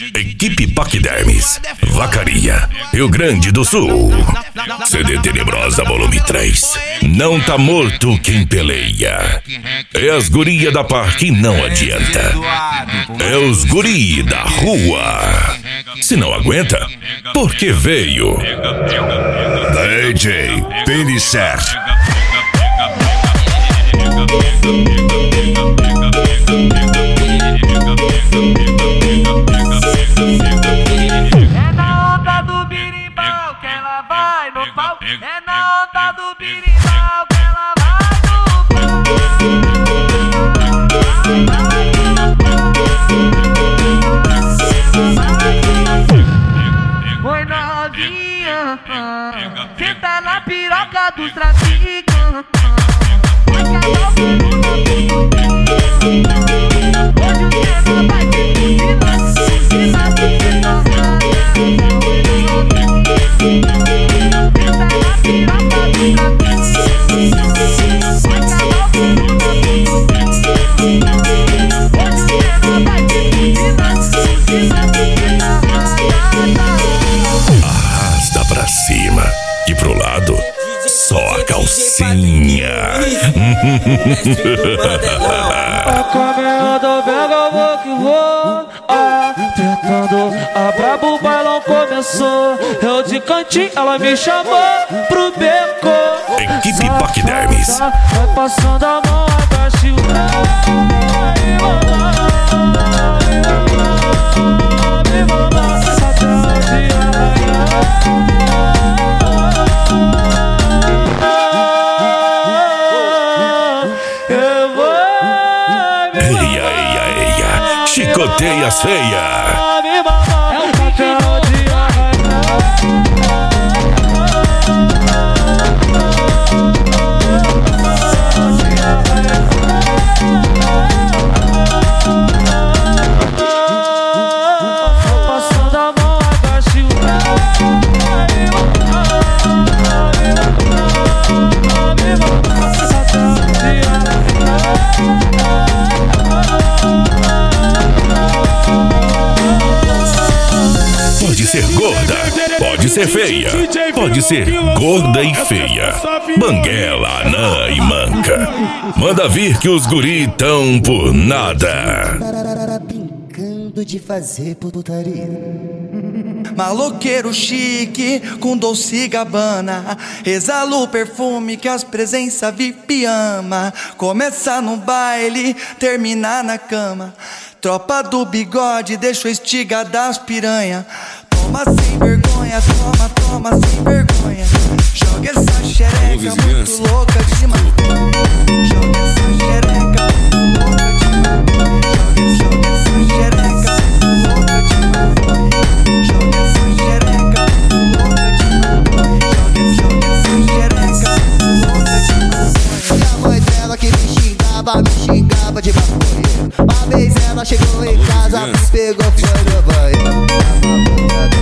Equipe Paquidermes, Vacaria, Rio Grande do Sul. CD Tenebrosa Volume 3. Não tá morto quem peleia. É as guria da par que não adianta. É os guri da rua. Se não aguenta, porque veio. DJ Pinissert. É birimbau que ela. Oi novinha, senta na piroca dos traficantes. A calcinha. A caminhada pega, vou que vou. Tentando, a brabo o bailão começou. Eu de cantinho, ela me chamou pro beco. Equipe Paquidermes. Vai passando a mão, agacha o Ai, mamãe, ai, Chicoteia as feias. me ser feia, pode ser gorda e feia. Banguela, anã e manca. Manda vir que os guri tão por nada. brincando de fazer putaria. Maloqueiro chique com doce gabana Exala o perfume que as presenças VIP ama Começa no baile, termina na cama Tropa do bigode, deixa o estiga das piranha Toma sem vergonha, toma, toma sem vergonha Joga essa xereca muito louca de maconha Joga essa xereca muito louca de maconha Joga, essa xereca muito louca de maconha Joga essa xereca muito louca de maconha joga essa xereca muito louca de maconha E a mãe dela que me xingava, me xingava de maconha. Uma vez ela chegou em casa, me pegou, foi no banho.